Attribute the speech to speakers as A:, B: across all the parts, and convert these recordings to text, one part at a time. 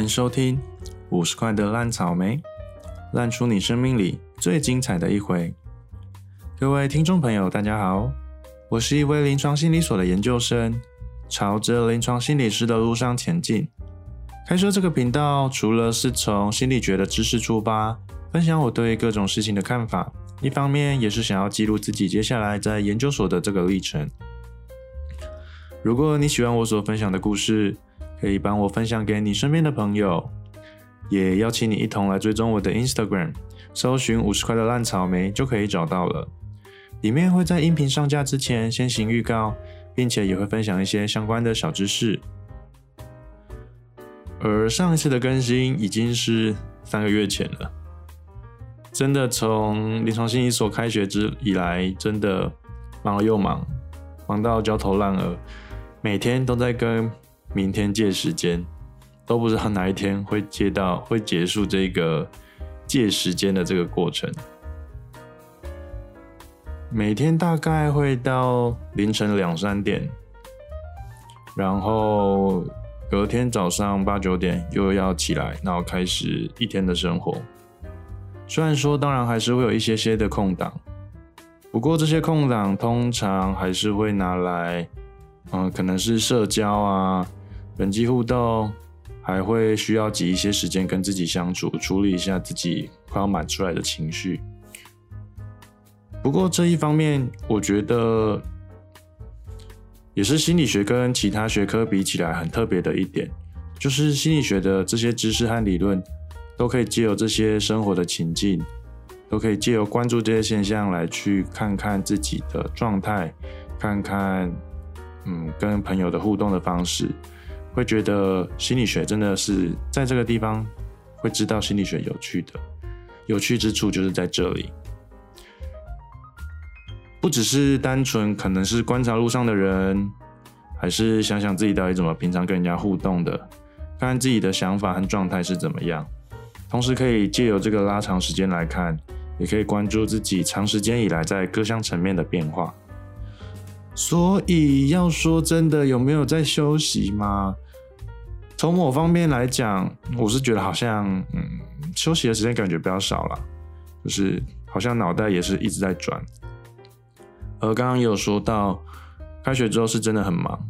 A: 欢迎收听五十块的烂草莓，烂出你生命里最精彩的一回。各位听众朋友，大家好，我是一位临床心理所的研究生，朝着临床心理师的路上前进。开设这个频道，除了是从心理学的知识出发，分享我对各种事情的看法，一方面也是想要记录自己接下来在研究所的这个历程。如果你喜欢我所分享的故事，可以帮我分享给你身边的朋友，也邀请你一同来追踪我的 Instagram，搜寻五十块的烂草莓就可以找到了。里面会在音频上架之前先行预告，并且也会分享一些相关的小知识。而上一次的更新已经是三个月前了，真的从临床心理所开学之以来，真的忙了又忙，忙到焦头烂额，每天都在跟。明天借时间，都不知道哪一天会借到，会结束这个借时间的这个过程。每天大概会到凌晨两三点，然后隔天早上八九点又要起来，然后开始一天的生活。虽然说，当然还是会有一些些的空档，不过这些空档通常还是会拿来，嗯，可能是社交啊。人际互动还会需要挤一些时间跟自己相处，处理一下自己快要满出来的情绪。不过这一方面，我觉得也是心理学跟其他学科比起来很特别的一点，就是心理学的这些知识和理论，都可以借由这些生活的情境，都可以借由关注这些现象来去看看自己的状态，看看嗯跟朋友的互动的方式。会觉得心理学真的是在这个地方会知道心理学有趣的，有趣之处就是在这里，不只是单纯可能是观察路上的人，还是想想自己到底怎么平常跟人家互动的，看看自己的想法和状态是怎么样，同时可以借由这个拉长时间来看，也可以关注自己长时间以来在各项层面的变化。所以要说真的，有没有在休息吗？从某方面来讲，我是觉得好像，嗯，休息的时间感觉比较少了，就是好像脑袋也是一直在转。而刚刚也有说到，开学之后是真的很忙，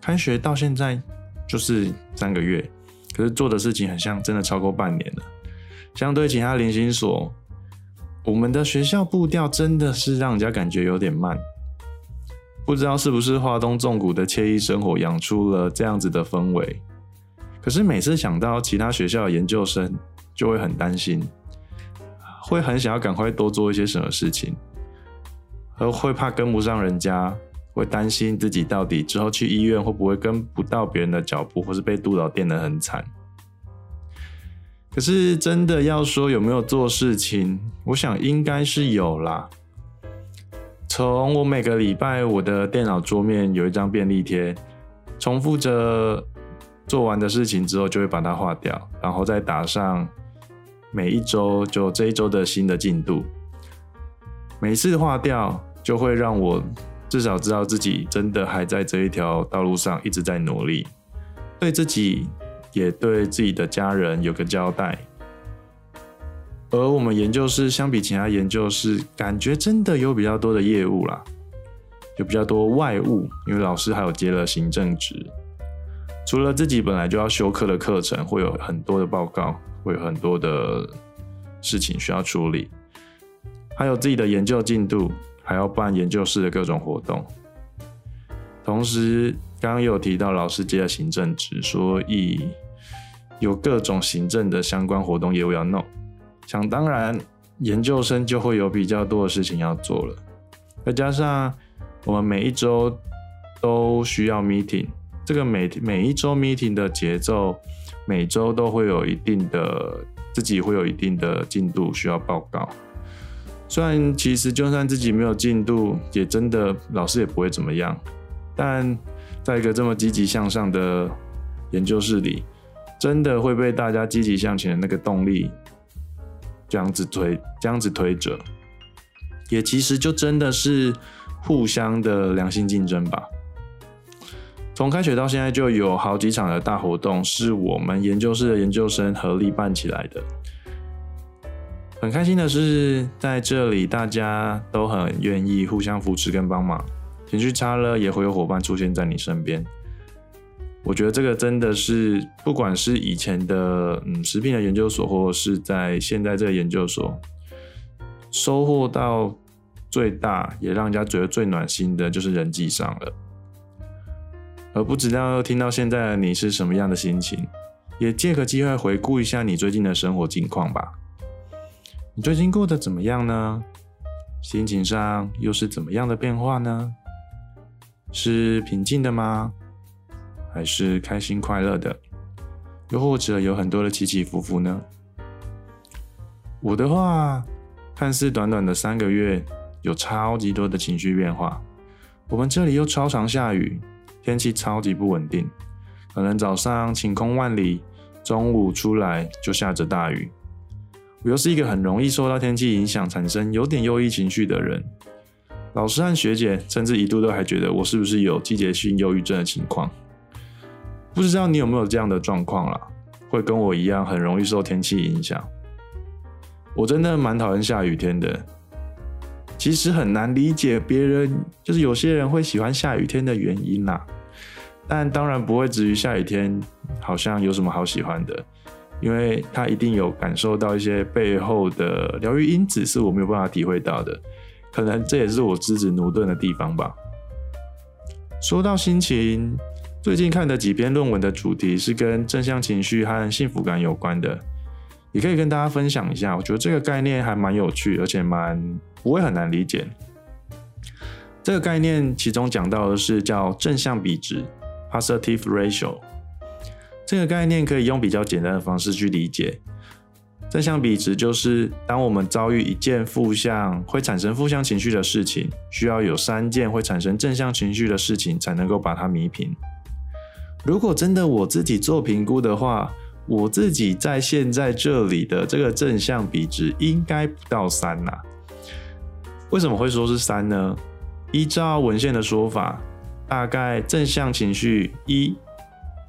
A: 开学到现在就是三个月，可是做的事情很像真的超过半年了。相对其他零星所，我们的学校步调真的是让人家感觉有点慢。不知道是不是华东纵谷的惬意生活养出了这样子的氛围，可是每次想到其他学校的研究生，就会很担心，会很想要赶快多做一些什么事情，而会怕跟不上人家，会担心自己到底之后去医院会不会跟不到别人的脚步，或是被督导电得很惨。可是真的要说有没有做事情，我想应该是有啦。从我每个礼拜，我的电脑桌面有一张便利贴，重复着做完的事情之后，就会把它划掉，然后再打上每一周就这一周的新的进度。每次划掉，就会让我至少知道自己真的还在这一条道路上一直在努力，对自己也对自己的家人有个交代。而我们研究室相比其他研究室，感觉真的有比较多的业务啦，有比较多外务，因为老师还有接了行政职。除了自己本来就要修课的课程，会有很多的报告，会有很多的事情需要处理，还有自己的研究进度，还要办研究室的各种活动。同时，刚刚有提到老师接了行政职，所以有各种行政的相关活动业务要弄。想当然，研究生就会有比较多的事情要做了，再加上我们每一周都需要 meeting，这个每每一周 meeting 的节奏，每周都会有一定的自己会有一定的进度需要报告。虽然其实就算自己没有进度，也真的老师也不会怎么样，但在一个这么积极向上的研究室里，真的会被大家积极向前的那个动力。这样子推，这样子推着，也其实就真的是互相的良性竞争吧。从开学到现在，就有好几场的大活动是我们研究室的研究生合力办起来的。很开心的是，在这里大家都很愿意互相扶持跟帮忙，情绪差了也会有伙伴出现在你身边。我觉得这个真的是，不管是以前的嗯食品的研究所，或者是在现在这个研究所，收获到最大也让人家觉得最暖心的，就是人际上了。而不知道听到现在的你是什么样的心情，也借个机会回顾一下你最近的生活近况吧。你最近过得怎么样呢？心情上又是怎么样的变化呢？是平静的吗？还是开心快乐的？又或者有很多的起起伏伏呢？我的话，看似短短的三个月，有超级多的情绪变化。我们这里又超常下雨，天气超级不稳定，可能早上晴空万里，中午出来就下着大雨。我又是一个很容易受到天气影响，产生有点忧郁情绪的人。老师和学姐甚至一度都还觉得我是不是有季节性忧郁症的情况。不知道你有没有这样的状况啦？会跟我一样很容易受天气影响。我真的蛮讨厌下雨天的。其实很难理解别人，就是有些人会喜欢下雨天的原因啦。但当然不会至于下雨天好像有什么好喜欢的。因为他一定有感受到一些背后的疗愈因子，是我没有办法体会到的，可能这也是我资质驽钝的地方吧。说到心情，最近看的几篇论文的主题是跟正向情绪和幸福感有关的，也可以跟大家分享一下。我觉得这个概念还蛮有趣，而且蛮不会很难理解。这个概念其中讲到的是叫正向比值 （positive ratio）。这个概念可以用比较简单的方式去理解，正向比值就是当我们遭遇一件负向会产生负向情绪的事情，需要有三件会产生正向情绪的事情才能够把它弥平。如果真的我自己做评估的话，我自己在现在这里的这个正向比值应该不到三呐。为什么会说是三呢？依照文献的说法，大概正向情绪一。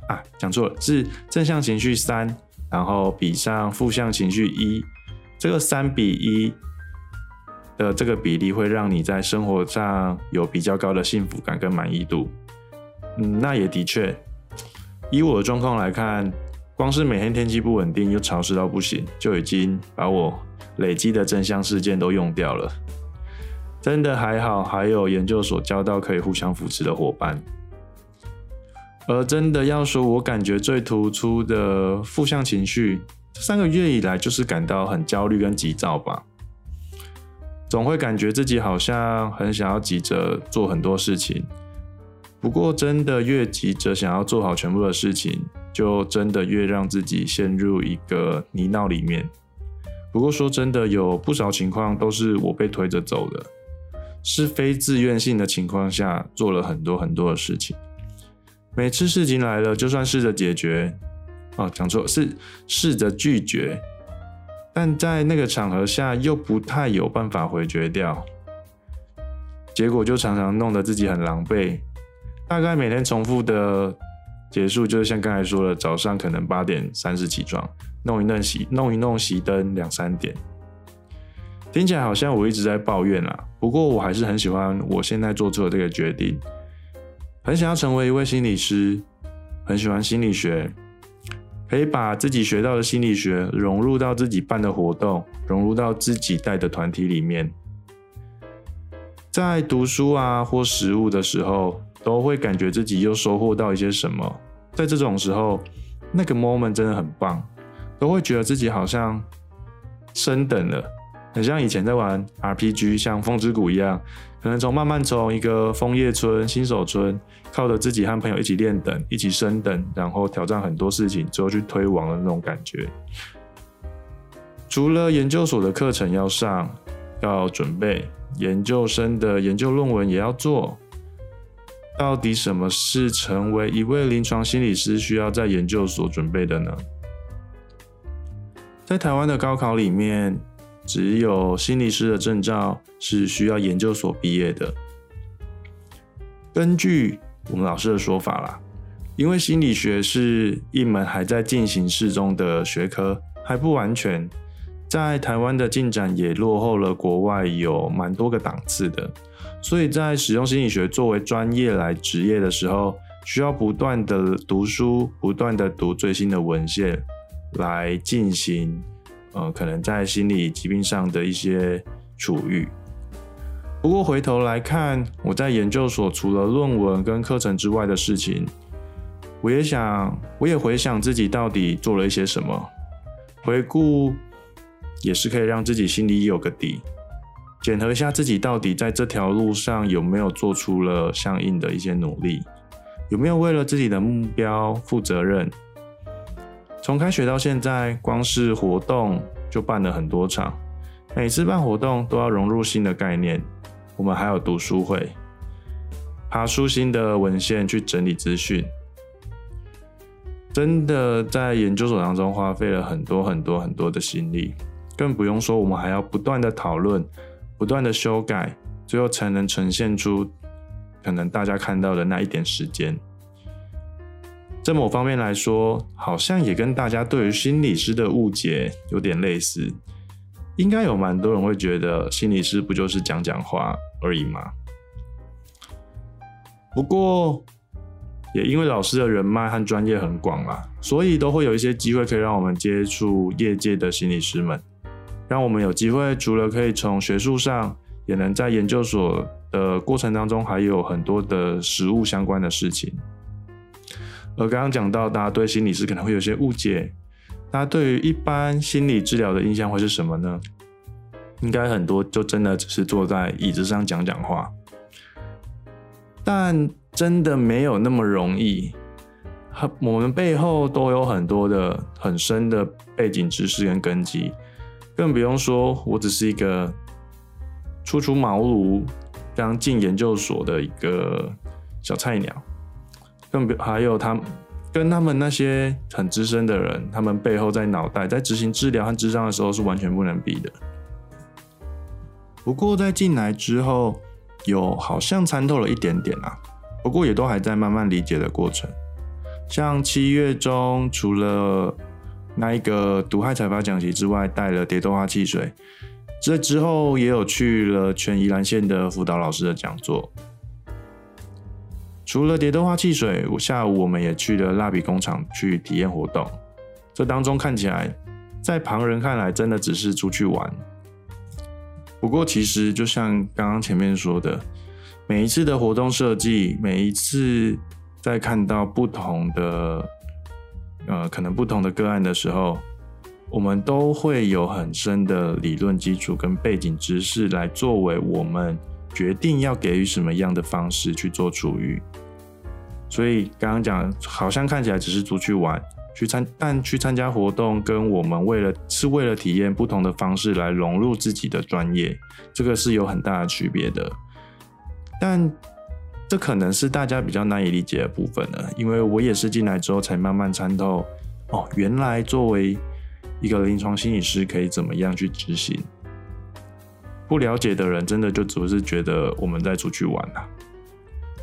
A: 啊，讲错了，是正向情绪三，然后比上负向情绪一，这个三比一的这个比例会让你在生活上有比较高的幸福感跟满意度。嗯，那也的确，以我的状况来看，光是每天天气不稳定又潮湿到不行，就已经把我累积的正向事件都用掉了。真的还好，还有研究所交到可以互相扶持的伙伴。而真的要说，我感觉最突出的负向情绪，这三个月以来就是感到很焦虑跟急躁吧。总会感觉自己好像很想要急着做很多事情，不过真的越急着想要做好全部的事情，就真的越让自己陷入一个泥淖里面。不过说真的，有不少情况都是我被推着走的，是非自愿性的情况下做了很多很多的事情。每次事情来了，就算试着解决，哦，讲错是试着拒绝，但在那个场合下又不太有办法回绝掉，结果就常常弄得自己很狼狈。大概每天重复的结束，就是像刚才说的，早上可能八点三十起床，弄一弄洗弄一弄熄灯两三点，听起来好像我一直在抱怨啦。不过我还是很喜欢我现在做出的这个决定。很想要成为一位心理师，很喜欢心理学，可以把自己学到的心理学融入到自己办的活动，融入到自己带的团体里面。在读书啊或实务的时候，都会感觉自己又收获到一些什么。在这种时候，那个 moment 真的很棒，都会觉得自己好像升等了，很像以前在玩 RPG，像风之谷一样。可能从慢慢从一个枫叶村、新手村，靠着自己和朋友一起练等、一起升等，然后挑战很多事情，最后去推王的那种感觉。除了研究所的课程要上、要准备，研究生的研究论文也要做。到底什么是成为一位临床心理师需要在研究所准备的呢？在台湾的高考里面。只有心理师的证照是需要研究所毕业的。根据我们老师的说法啦。因为心理学是一门还在进行式中的学科，还不完全，在台湾的进展也落后了国外有蛮多个档次的，所以在使用心理学作为专业来职业的时候，需要不断的读书，不断的读最新的文献，来进行，呃，可能在心理疾病上的一些处遇。不过回头来看，我在研究所除了论文跟课程之外的事情。我也想，我也回想自己到底做了一些什么，回顾也是可以让自己心里有个底，检核一下自己到底在这条路上有没有做出了相应的一些努力，有没有为了自己的目标负责任。从开学到现在，光是活动就办了很多场，每次办活动都要融入新的概念。我们还有读书会，爬书新的文献去整理资讯。真的在研究所当中花费了很多很多很多的心力，更不用说我们还要不断的讨论、不断的修改，最后才能呈现出可能大家看到的那一点时间。在某方面来说，好像也跟大家对于心理师的误解有点类似。应该有蛮多人会觉得心理师不就是讲讲话而已吗？不过。也因为老师的人脉和专业很广嘛，所以都会有一些机会可以让我们接触业界的心理师们，让我们有机会除了可以从学术上，也能在研究所的过程当中，还有很多的实物相关的事情。而刚刚讲到，大家对心理师可能会有些误解，大家对于一般心理治疗的印象会是什么呢？应该很多就真的只是坐在椅子上讲讲话，但。真的没有那么容易，我们背后都有很多的很深的背景知识跟根基，更不用说我只是一个初出茅庐刚进研究所的一个小菜鸟，更别还有他跟他们那些很资深的人，他们背后在脑袋在执行治疗和治疗的时候是完全不能比的。不过在进来之后，有好像参透了一点点啊。不过也都还在慢慢理解的过程。像七月中，除了那一个毒害采发讲习之外，带了蝶豆花汽水。这之后也有去了全宜兰县的辅导老师的讲座。除了蝶豆花汽水，我下午我们也去了蜡笔工厂去体验活动。这当中看起来，在旁人看来真的只是出去玩。不过其实就像刚刚前面说的。每一次的活动设计，每一次在看到不同的，呃，可能不同的个案的时候，我们都会有很深的理论基础跟背景知识来作为我们决定要给予什么样的方式去做处遇。所以刚刚讲，好像看起来只是出去玩，去参，但去参加活动，跟我们为了是为了体验不同的方式来融入自己的专业，这个是有很大的区别的。但这可能是大家比较难以理解的部分了，因为我也是进来之后才慢慢参透，哦，原来作为一个临床心理师可以怎么样去执行。不了解的人真的就只是觉得我们在出去玩啦，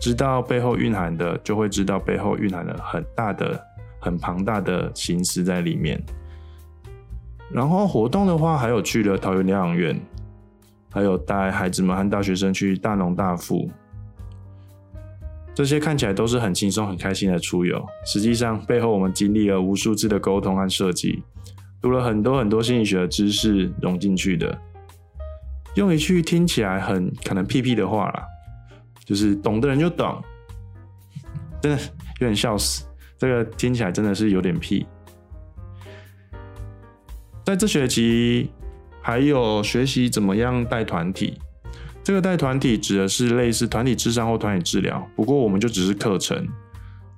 A: 知道背后蕴含的，就会知道背后蕴含了很大的、很庞大的心思在里面。然后活动的话，还有去了桃园疗养院。还有带孩子们和大学生去大农大富，这些看起来都是很轻松、很开心的出游。实际上，背后我们经历了无数次的沟通和设计，读了很多很多心理学的知识融进去的。用一句听起来很可能屁屁的话啦，就是懂的人就懂，真的有点笑死。这个听起来真的是有点屁。在这学期。还有学习怎么样带团体，这个带团体指的是类似团体智商或团体治疗，不过我们就只是课程，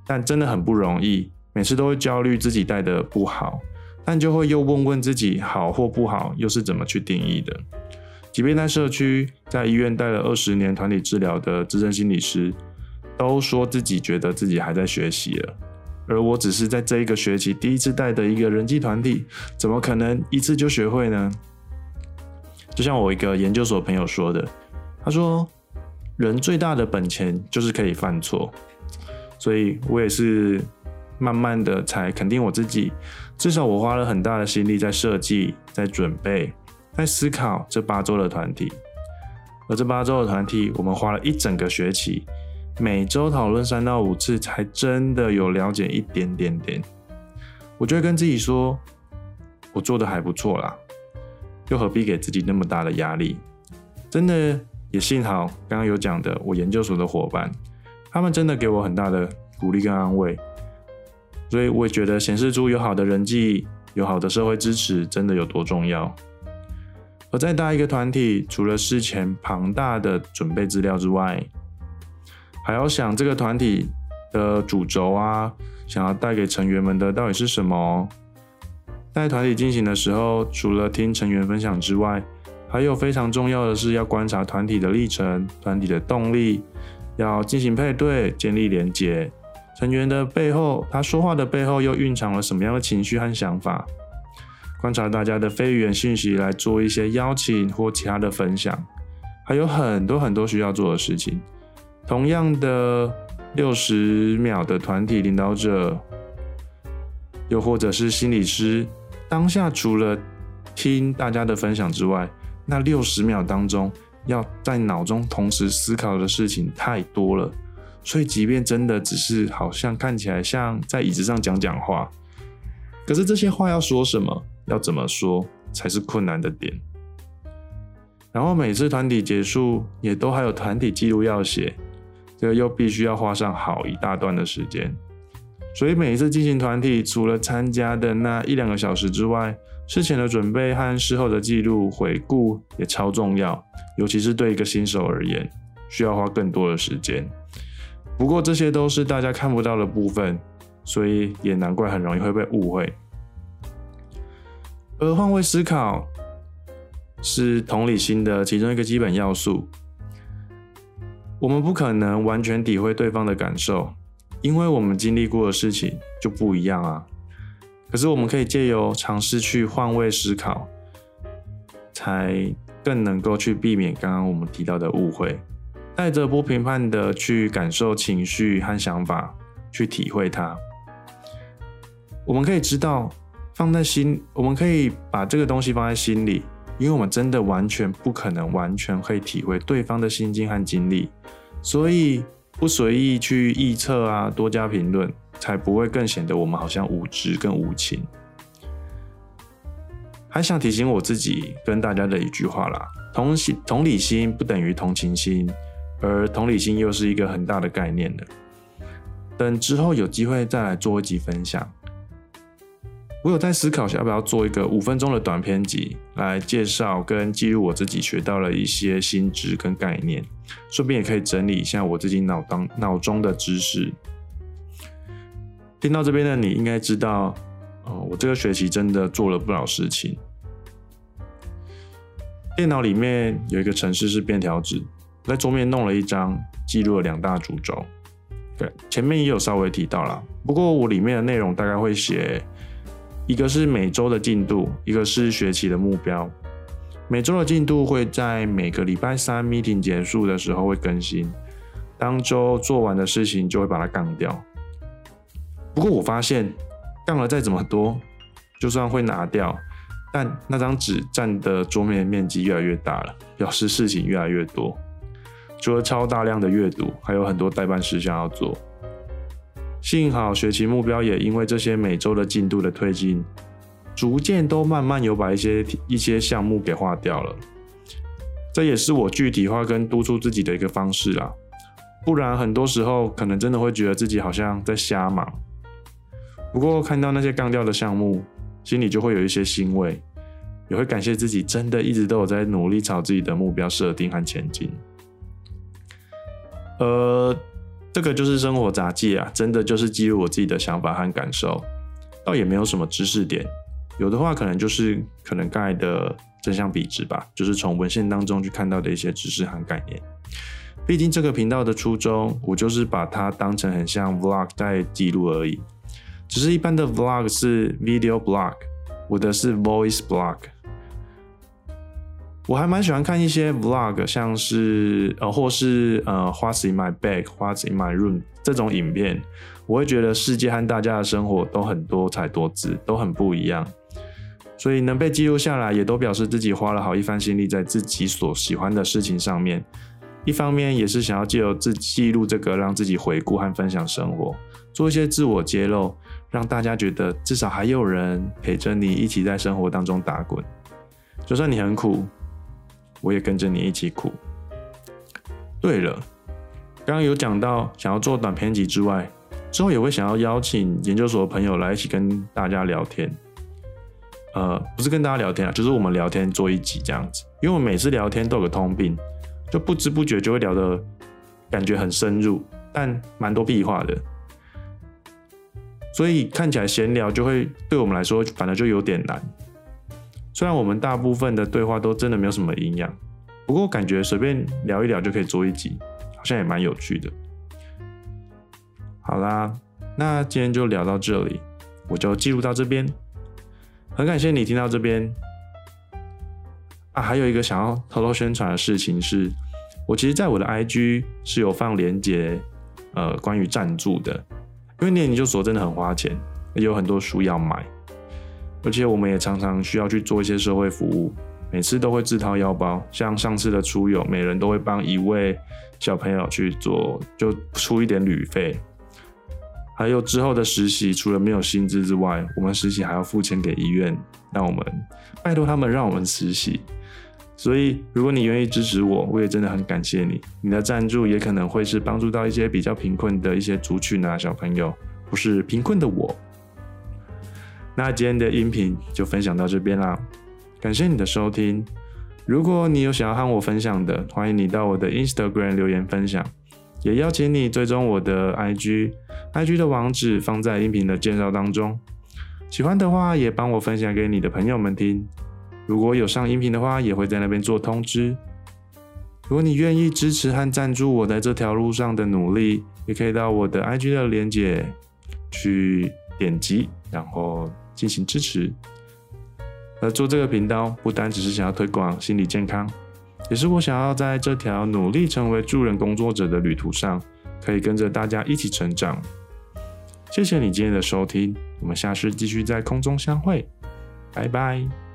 A: 但真的很不容易，每次都会焦虑自己带的不好，但就会又问问自己好或不好又是怎么去定义的。即便在社区、在医院带了二十年团体治疗的资深心理师，都说自己觉得自己还在学习了，而我只是在这一个学期第一次带的一个人际团体，怎么可能一次就学会呢？就像我一个研究所朋友说的，他说：“人最大的本钱就是可以犯错，所以我也是慢慢的才肯定我自己。至少我花了很大的心力在设计、在准备、在思考这八周的团体。而这八周的团体，我们花了一整个学期，每周讨论三到五次，才真的有了解一点点点。我就会跟自己说，我做的还不错啦。又何必给自己那么大的压力？真的也幸好刚刚有讲的，我研究所的伙伴，他们真的给我很大的鼓励跟安慰，所以我也觉得显示出有好的人际、有好的社会支持，真的有多重要。而再大一个团体，除了事前庞大的准备资料之外，还要想这个团体的主轴啊，想要带给成员们的到底是什么。在团体进行的时候，除了听成员分享之外，还有非常重要的是要观察团体的历程、团体的动力，要进行配对、建立连结。成员的背后，他说话的背后又蕴藏了什么样的情绪和想法？观察大家的非语言信息来做一些邀请或其他的分享，还有很多很多需要做的事情。同样的，六十秒的团体领导者，又或者是心理师。当下除了听大家的分享之外，那六十秒当中要在脑中同时思考的事情太多了，所以即便真的只是好像看起来像在椅子上讲讲话，可是这些话要说什么，要怎么说才是困难的点。然后每次团体结束也都还有团体记录要写，这个又必须要花上好一大段的时间。所以每一次进行团体，除了参加的那一两个小时之外，事前的准备和事后的记录回顾也超重要，尤其是对一个新手而言，需要花更多的时间。不过这些都是大家看不到的部分，所以也难怪很容易会被误会。而换位思考是同理心的其中一个基本要素，我们不可能完全体会对方的感受。因为我们经历过的事情就不一样啊，可是我们可以借由尝试去换位思考，才更能够去避免刚刚我们提到的误会，带着不评判的去感受情绪和想法，去体会它。我们可以知道放在心，我们可以把这个东西放在心里，因为我们真的完全不可能完全可以体会对方的心境和经历，所以。不随意去臆测啊，多加评论，才不会更显得我们好像无知跟无情。还想提醒我自己跟大家的一句话啦：同心同理心不等于同情心，而同理心又是一个很大的概念的。等之后有机会再来做一集分享。我有在思考，要不要做一个五分钟的短篇集，来介绍跟记录我自己学到了一些新知跟概念，顺便也可以整理一下我自己脑当脑中的知识。听到这边的你应该知道，哦，我这个学期真的做了不少事情。电脑里面有一个程式是便条纸，在桌面弄了一张，记录了两大主轴。对，前面也有稍微提到了，不过我里面的内容大概会写。一个是每周的进度，一个是学期的目标。每周的进度会在每个礼拜三 meeting 结束的时候会更新，当周做完的事情就会把它杠掉。不过我发现，杠了再怎么多，就算会拿掉，但那张纸占的桌面面积越来越大了，表示事情越来越多。除了超大量的阅读，还有很多代办事项要做。幸好学期目标也因为这些每周的进度的推进，逐渐都慢慢有把一些一些项目给划掉了。这也是我具体化跟督促自己的一个方式啦。不然很多时候可能真的会觉得自己好像在瞎忙。不过看到那些杠掉的项目，心里就会有一些欣慰，也会感谢自己真的一直都有在努力朝自己的目标设定和前进。呃。这个就是生活杂记啊，真的就是记录我自己的想法和感受，倒也没有什么知识点，有的话可能就是可能刚才的正向比值吧，就是从文献当中去看到的一些知识和概念。毕竟这个频道的初衷，我就是把它当成很像 vlog 在记录而已，只是一般的 vlog 是 video blog，我的是 voice blog。我还蛮喜欢看一些 vlog，像是呃，或是呃，What's in my bag，What's in my room 这种影片，我会觉得世界和大家的生活都很多彩多姿，都很不一样。所以能被记录下来，也都表示自己花了好一番心力在自己所喜欢的事情上面。一方面也是想要借由自记录这个，让自己回顾和分享生活，做一些自我揭露，让大家觉得至少还有人陪着你一起在生活当中打滚。就算你很苦，我也跟着你一起苦。对了，刚刚有讲到想要做短篇集之外，之后也会想要邀请研究所的朋友来一起跟大家聊天。呃，不是跟大家聊天啊，就是我们聊天做一集这样子。因为我每次聊天都有个通病。就不知不觉就会聊的，感觉很深入，但蛮多屁话的，所以看起来闲聊就会对我们来说，反而就有点难。虽然我们大部分的对话都真的没有什么营养，不过感觉随便聊一聊就可以做一集，好像也蛮有趣的。好啦，那今天就聊到这里，我就记录到这边。很感谢你听到这边。啊，还有一个想要偷偷宣传的事情是，我其实在我的 IG 是有放链接，呃，关于赞助的，因为念研究所真的很花钱，也有很多书要买，而且我们也常常需要去做一些社会服务，每次都会自掏腰包，像上次的出游，每人都会帮一位小朋友去做，就出一点旅费，还有之后的实习，除了没有薪资之外，我们实习还要付钱给医院，让我们拜托他们让我们实习。所以，如果你愿意支持我，我也真的很感谢你。你的赞助也可能会是帮助到一些比较贫困的一些族群啊，小朋友，不是贫困的我。那今天的音频就分享到这边啦，感谢你的收听。如果你有想要和我分享的，欢迎你到我的 Instagram 留言分享，也邀请你追踪我的 IG，IG 的网址放在音频的介绍当中。喜欢的话，也帮我分享给你的朋友们听。如果有上音频的话，也会在那边做通知。如果你愿意支持和赞助我在这条路上的努力，也可以到我的 IG 的链接去点击，然后进行支持。而做这个频道，不单只是想要推广心理健康，也是我想要在这条努力成为助人工作者的旅途上，可以跟着大家一起成长。谢谢你今天的收听，我们下次继续在空中相会，拜拜。